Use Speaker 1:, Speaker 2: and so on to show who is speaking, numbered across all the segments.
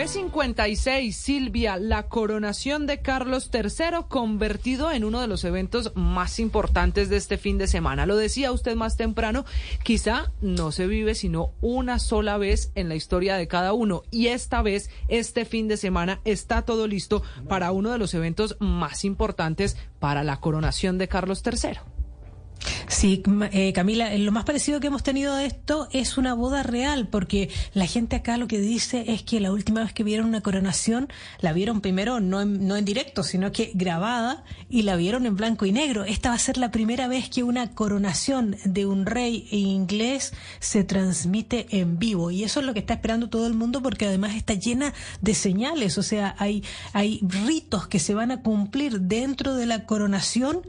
Speaker 1: 956, Silvia, la coronación de Carlos III convertido en uno de los eventos más importantes de este fin de semana. Lo decía usted más temprano, quizá no se vive sino una sola vez en la historia de cada uno y esta vez, este fin de semana, está todo listo para uno de los eventos más importantes para la coronación de Carlos III.
Speaker 2: Sí, eh, Camila, lo más parecido que hemos tenido a esto es una boda real, porque la gente acá lo que dice es que la última vez que vieron una coronación, la vieron primero no en, no en directo, sino que grabada y la vieron en blanco y negro. Esta va a ser la primera vez que una coronación de un rey inglés se transmite en vivo. Y eso es lo que está esperando todo el mundo, porque además está llena de señales, o sea, hay, hay ritos que se van a cumplir dentro de la coronación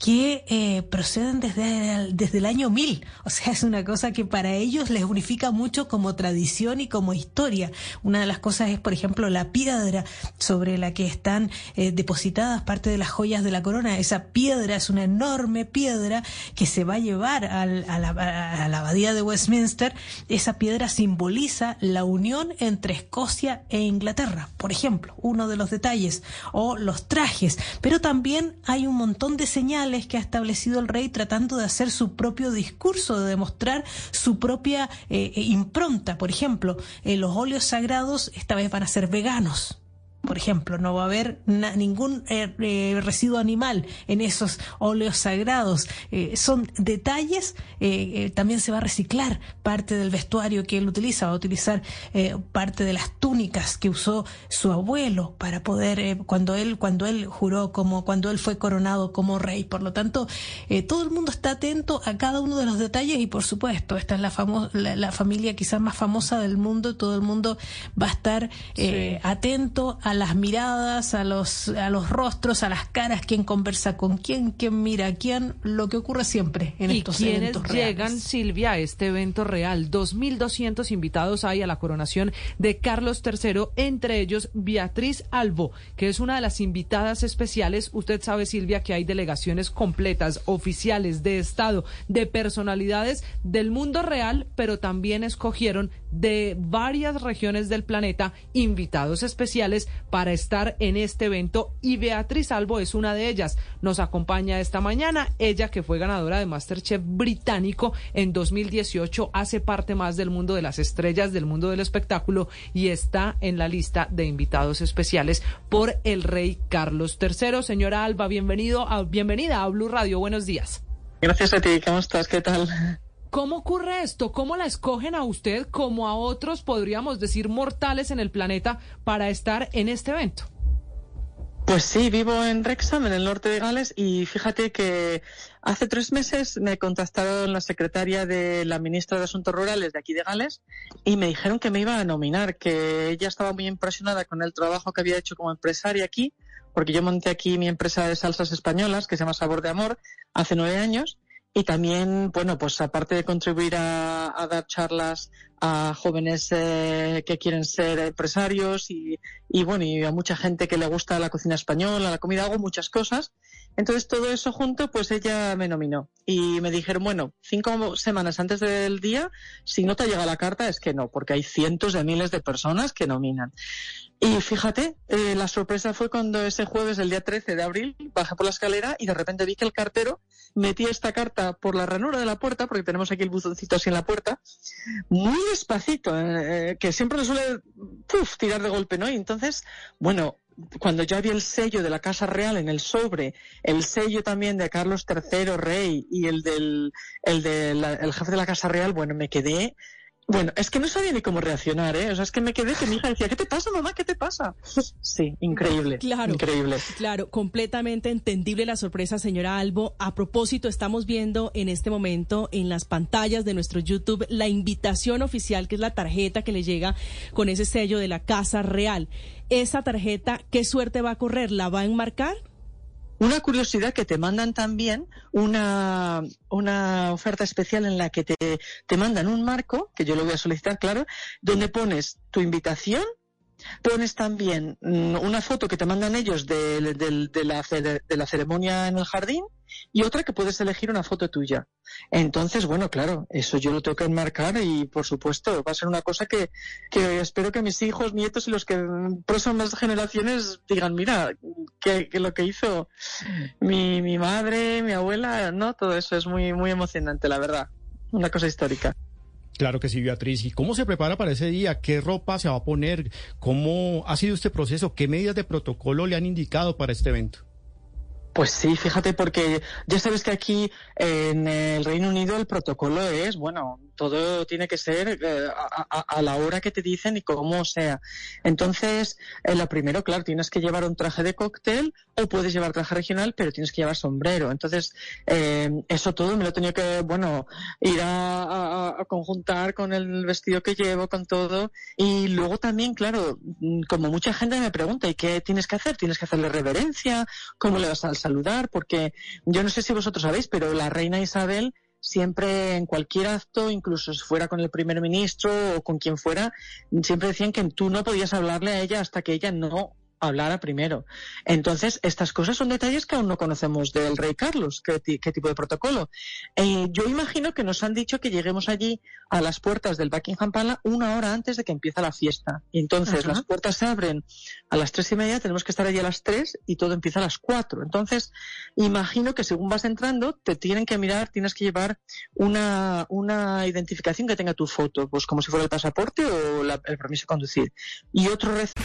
Speaker 2: que eh, proceden desde el, desde el año 1000. O sea, es una cosa que para ellos les unifica mucho como tradición y como historia. Una de las cosas es, por ejemplo, la piedra sobre la que están eh, depositadas parte de las joyas de la corona. Esa piedra es una enorme piedra que se va a llevar al, a, la, a la abadía de Westminster. Esa piedra simboliza la unión entre Escocia e Inglaterra, por ejemplo, uno de los detalles. O los trajes. Pero también hay un montón de señales que ha establecido el rey tratando de hacer su propio discurso, de demostrar su propia eh, impronta. Por ejemplo, eh, los óleos sagrados esta vez van a ser veganos. Por ejemplo, no va a haber ningún eh, eh, residuo animal en esos óleos sagrados. Eh, son detalles. también se va a reciclar parte del vestuario que él utiliza. Va a utilizar parte de las túnicas que usó su abuelo para poder, cuando él, cuando él juró como, cuando él fue coronado como rey. Por lo tanto, todo el mundo está atento a cada uno de los detalles y, por supuesto, esta es la, la, la familia quizás más famosa del mundo. Todo el mundo va a estar sí. atento a las miradas, a los, a los rostros, a las caras, quién conversa con quién, quién mira a quién, lo que ocurre siempre en
Speaker 1: ¿Y
Speaker 2: estos eventos
Speaker 1: llegan,
Speaker 2: reales.
Speaker 1: Silvia, a este evento real? 2.200 invitados hay a la coronación de Carlos III, entre ellos Beatriz Albo, que es una de las invitadas especiales. Usted sabe, Silvia, que hay delegaciones completas, oficiales, de Estado, de personalidades del mundo real, pero también escogieron de varias regiones del planeta invitados especiales para estar en este evento y Beatriz Albo es una de ellas. Nos acompaña esta mañana, ella que fue ganadora de Masterchef británico en 2018, hace parte más del mundo de las estrellas, del mundo del espectáculo y está en la lista de invitados especiales por el rey Carlos III. Señora Alba, bienvenido a, bienvenida a Blue Radio. Buenos días.
Speaker 3: Gracias a ti, ¿cómo estás? ¿Qué tal?
Speaker 1: ¿Cómo ocurre esto? ¿Cómo la escogen a usted como a otros, podríamos decir, mortales en el planeta para estar en este evento?
Speaker 3: Pues sí, vivo en Wrexham, en el norte de Gales, y fíjate que hace tres meses me contactaron la secretaria de la ministra de Asuntos Rurales de aquí de Gales y me dijeron que me iba a nominar, que ella estaba muy impresionada con el trabajo que había hecho como empresaria aquí, porque yo monté aquí mi empresa de salsas españolas, que se llama Sabor de Amor, hace nueve años, y también, bueno, pues aparte de contribuir a, dar charlas a jóvenes eh, que quieren ser empresarios y, y, bueno, y a mucha gente que le gusta la cocina española, la comida, hago muchas cosas. Entonces todo eso junto, pues ella me nominó y me dijeron, bueno, cinco semanas antes del día, si no te llega la carta es que no, porque hay cientos de miles de personas que nominan. Y fíjate, eh, la sorpresa fue cuando ese jueves, el día 13 de abril, bajé por la escalera y de repente vi que el cartero metía esta carta por la ranura de la puerta, porque tenemos aquí el buzoncito así en la puerta, muy despacito, eh, que siempre le suele puff, tirar de golpe, ¿no? Y entonces, bueno, cuando ya vi el sello de la Casa Real en el sobre, el sello también de Carlos III, rey, y el del el, de la, el jefe de la Casa Real, bueno, me quedé Bueno, es que no sabía ni cómo reaccionar, ¿eh? O sea, es que me quedé que mi hija decía, ¿qué te pasa, mamá? ¿Qué te pasa? Sí, increíble.
Speaker 4: Claro.
Speaker 3: Increíble.
Speaker 4: Claro, completamente entendible la sorpresa, señora Albo. A propósito, estamos viendo en este momento en las pantallas de nuestro YouTube la invitación oficial, que es la tarjeta que le llega con ese sello de la Casa Real. Esa tarjeta, ¿qué suerte va a correr? ¿La va a enmarcar?
Speaker 3: Una curiosidad que te mandan también una, una oferta especial en la que te, te mandan un marco, que yo lo voy a solicitar, claro, donde pones tu invitación, pones también mm, una foto que te mandan ellos de, la, de la ceremonia en el jardín y otra que puedes elegir una foto tuya. Entonces, bueno, claro, eso yo lo tengo que enmarcar y, por supuesto, va a ser una cosa que, que espero que mis hijos, nietos y los que mm, próximas generaciones digan, mira, que lo que hizo mi, mi madre, mi abuela, no, todo eso es muy, muy emocionante, la verdad. Una cosa histórica.
Speaker 5: Claro que sí, Beatriz. ¿Y cómo se prepara para ese día? ¿Qué ropa se va a poner? ¿Cómo ha sido este proceso? ¿Qué medidas de protocolo le han indicado para este evento?
Speaker 3: Pues sí, fíjate, porque ya sabes que aquí en el Reino Unido el protocolo es, bueno, todo tiene que ser eh, a, la hora que te dicen y como sea. Entonces, eh, lo primero, claro, tienes que llevar un traje de cóctel o puedes llevar traje regional, pero tienes que llevar sombrero. Entonces, eh, eso todo me lo tenido que, bueno, ir a, a- conjuntar con el vestido que llevo, con todo. Y luego también, claro, como mucha gente me pregunta, ¿y qué tienes que hacer? ¿Tienes que hacerle reverencia? ¿Cómo le vas a saludar? Porque yo no sé si vosotros sabéis, pero la reina Isabel siempre en cualquier acto, incluso si fuera con el primer ministro o con quien fuera, siempre decían que tú no podías hablarle a ella hasta que ella no hablara primero. Entonces, estas cosas son detalles que aún no conocemos del rey Carlos, qué, qué tipo de protocolo. Eh, yo imagino que nos han dicho que lleguemos allí a las puertas del Buckingham Palace una hora antes de que empiece la fiesta. Y entonces
Speaker 1: Ajá.
Speaker 3: las puertas se abren a las tres y media, tenemos que estar allí a las tres y todo empieza a las cuatro. Entonces, imagino que según vas entrando, te tienen que mirar, tienes que llevar una, una identificación que tenga tu foto, pues como si fuera el pasaporte o la- el permiso de conducir. Y otro recibo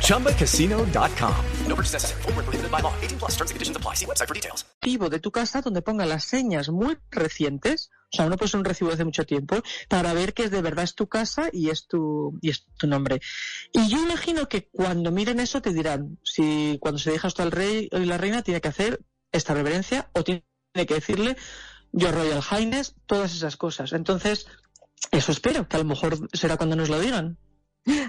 Speaker 6: ChumbaCasino.com. No purchase necessary. Where prohibited by law. 18 plus terms and conditions apply. See website for details.
Speaker 3: de tu casa donde ponga las señas muy recientes, o sea, no puede ser un recibo hace mucho tiempo, para ver que es de verdad es tu casa y es tu, y es tu nombre. Y yo imagino que cuando miren eso te dirán si cuando se deja esto al rey y la reina tiene que hacer esta reverencia o tiene que decirle yo Royal Highness, todas esas cosas. Entonces, eso espero, que a lo mejor será cuando nos lo digan.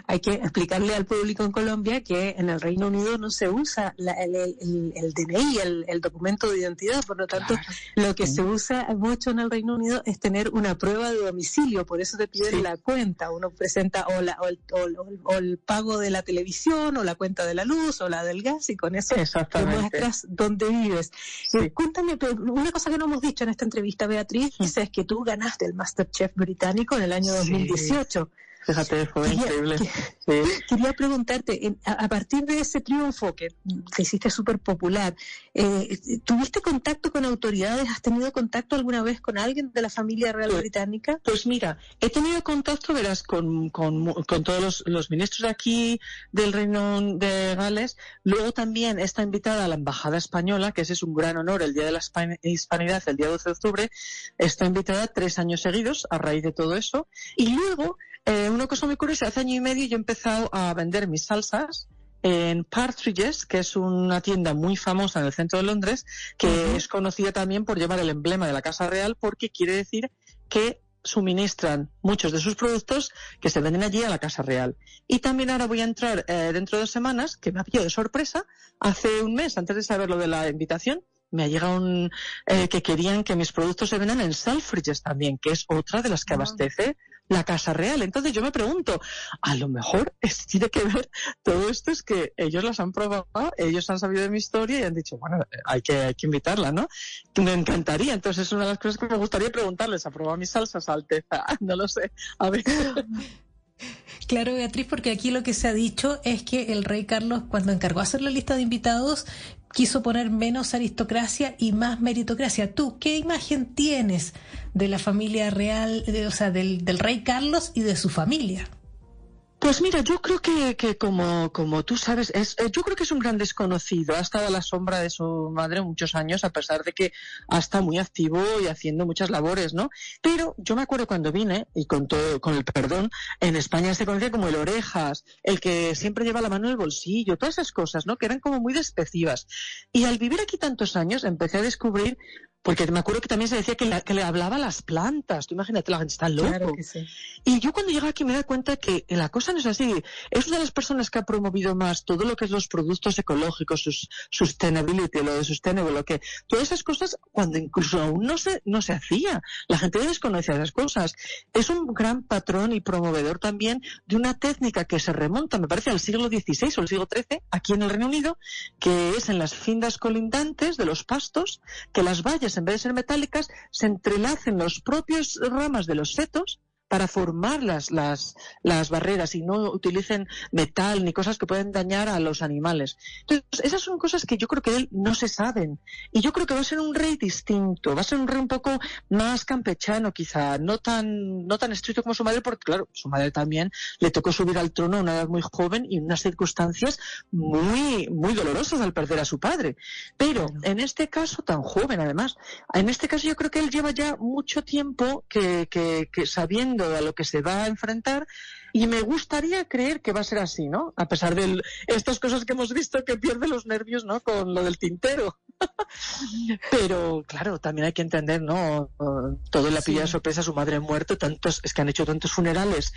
Speaker 7: Hay que explicarle al público en Colombia que en el Reino Unido no se usa la- el, el- el DNI, el, el documento de identidad, por lo tanto, lo que se usa mucho en el Reino Unido es tener una prueba de domicilio, por eso te piden
Speaker 3: Sí.
Speaker 7: la cuenta, uno presenta o, la- o el, o el- o el pago de la televisión, o la cuenta de la luz, o la del gas, y con eso demuestras dónde vives.
Speaker 3: Sí.
Speaker 7: Eh, cuéntame, una cosa que no hemos dicho en esta entrevista, Beatriz, es que tú ganaste el Masterchef británico en el año
Speaker 3: Sí.
Speaker 7: 2018.
Speaker 3: Fíjate, fue
Speaker 7: Quería-
Speaker 3: increíble.
Speaker 7: que-
Speaker 3: Sí.
Speaker 7: Quería preguntarte, a, partir de ese triunfo que te hiciste súper popular, eh, ¿tuviste contacto con autoridades? ¿Has tenido contacto alguna vez con alguien de la familia real
Speaker 3: Pues-
Speaker 7: británica?
Speaker 3: Pues mira, he tenido contacto, verás, con, con, con todos los, los ministros de aquí del Reino de Gales. Luego también está invitada a la Embajada Española, que ese es un gran honor, el Día de la Hispan- Hispanidad, el día 12 de octubre. Está invitada tres años seguidos a raíz de todo eso. Y luego, eh, una cosa muy curiosa, hace año y medio yo he empezado a vender mis salsas en Partridges, que es una tienda muy famosa en el centro de Londres, que es conocida también por llevar el emblema de la Casa Real, porque quiere decir que suministran muchos de sus productos que se venden allí a la Casa Real. Y también ahora voy a entrar eh, dentro de dos semanas, que me ha pillado de sorpresa, hace un mes, antes de saber lo de la invitación, me ha llegado un, eh, que querían que mis productos se vendan en Selfridges también, que es otra de las que abastece la Casa Real. Entonces yo me pregunto, a lo mejor tiene que ver todo esto es que ellos las han probado, ellos han sabido de mi historia y han dicho, bueno, hay que, invitarla, ¿no? Me encantaría. Entonces es una de las cosas que me gustaría preguntarles. ¿Ha probado mis salsas, Alteza? No lo sé. A ver.
Speaker 2: Claro, Beatriz, porque aquí lo que se ha dicho es que el rey Carlos, cuando encargó hacer la lista de invitados, quiso poner menos aristocracia y más meritocracia. ¿Tú qué imagen tienes de la familia real, o sea, del, del rey Carlos y de su familia?
Speaker 3: Pues mira, yo creo que, que como, como tú sabes, es, eh, yo creo que es un gran desconocido. Ha estado a la sombra de su madre muchos años, a pesar de que ha estado muy activo y haciendo muchas labores, ¿no? Pero yo me acuerdo cuando vine, y con todo, con el perdón, en España se conocía como el orejas, el que siempre lleva la mano en el bolsillo, todas esas cosas, ¿no? Que eran como muy despectivas. Y al vivir aquí tantos años, empecé a descubrir porque me acuerdo que también se decía que, la, que le hablaba a las plantas. Tú imagínate, la gente está loco.
Speaker 7: Claro que sí.
Speaker 3: Y yo cuando llego aquí me doy cuenta que la cosa no es así. Es una de las personas que ha promovido más todo lo que es los productos ecológicos, sus sustainability, lo de sustainable, lo que todas esas cosas cuando incluso aún no se no se hacía. La gente desconoce esas cosas. Es un gran patrón y promovedor también de una técnica que se remonta, me parece, al siglo XVI o al siglo XIII aquí en el Reino Unido, que es en las findas colindantes de los pastos que las vallas en vez de ser metálicas, se entrelacen los propios ramas de los fetos para formar las, las, las barreras y no utilicen metal ni cosas que pueden dañar a los animales. Entonces, esas son cosas que yo creo que él no se saben. Y yo creo que va a ser un rey distinto, va a ser un rey un poco más campechano quizá, no tan, no tan estricto como su madre, porque claro, su madre también le tocó subir al trono a una edad muy joven y en unas circunstancias muy, muy dolorosas al perder a su padre. Pero en este caso, tan joven además, en este caso yo creo que él lleva ya mucho tiempo que, que, que sabiendo a lo que se va a enfrentar y me gustaría creer que va a ser así, ¿no? A pesar de estas cosas que hemos visto que pierde los nervios, ¿no? Con lo del tintero. Pero claro, también hay que entender, ¿no? Todo la pilla de sorpresa, su madre muerto, tantos, es que han hecho tantos funerales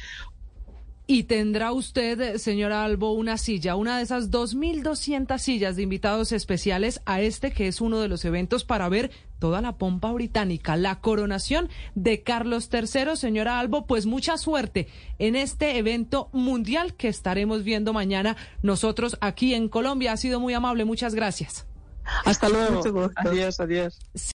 Speaker 1: y tendrá usted, señora Albo, una silla, una de esas 2.200 sillas de invitados especiales a este que es uno de los eventos para ver toda la pompa británica, la coronación de Carlos III. Señora Albo, pues mucha suerte en este evento mundial que estaremos viendo mañana nosotros aquí en Colombia. Ha sido muy amable, muchas gracias.
Speaker 3: Hasta luego. Adiós, adiós.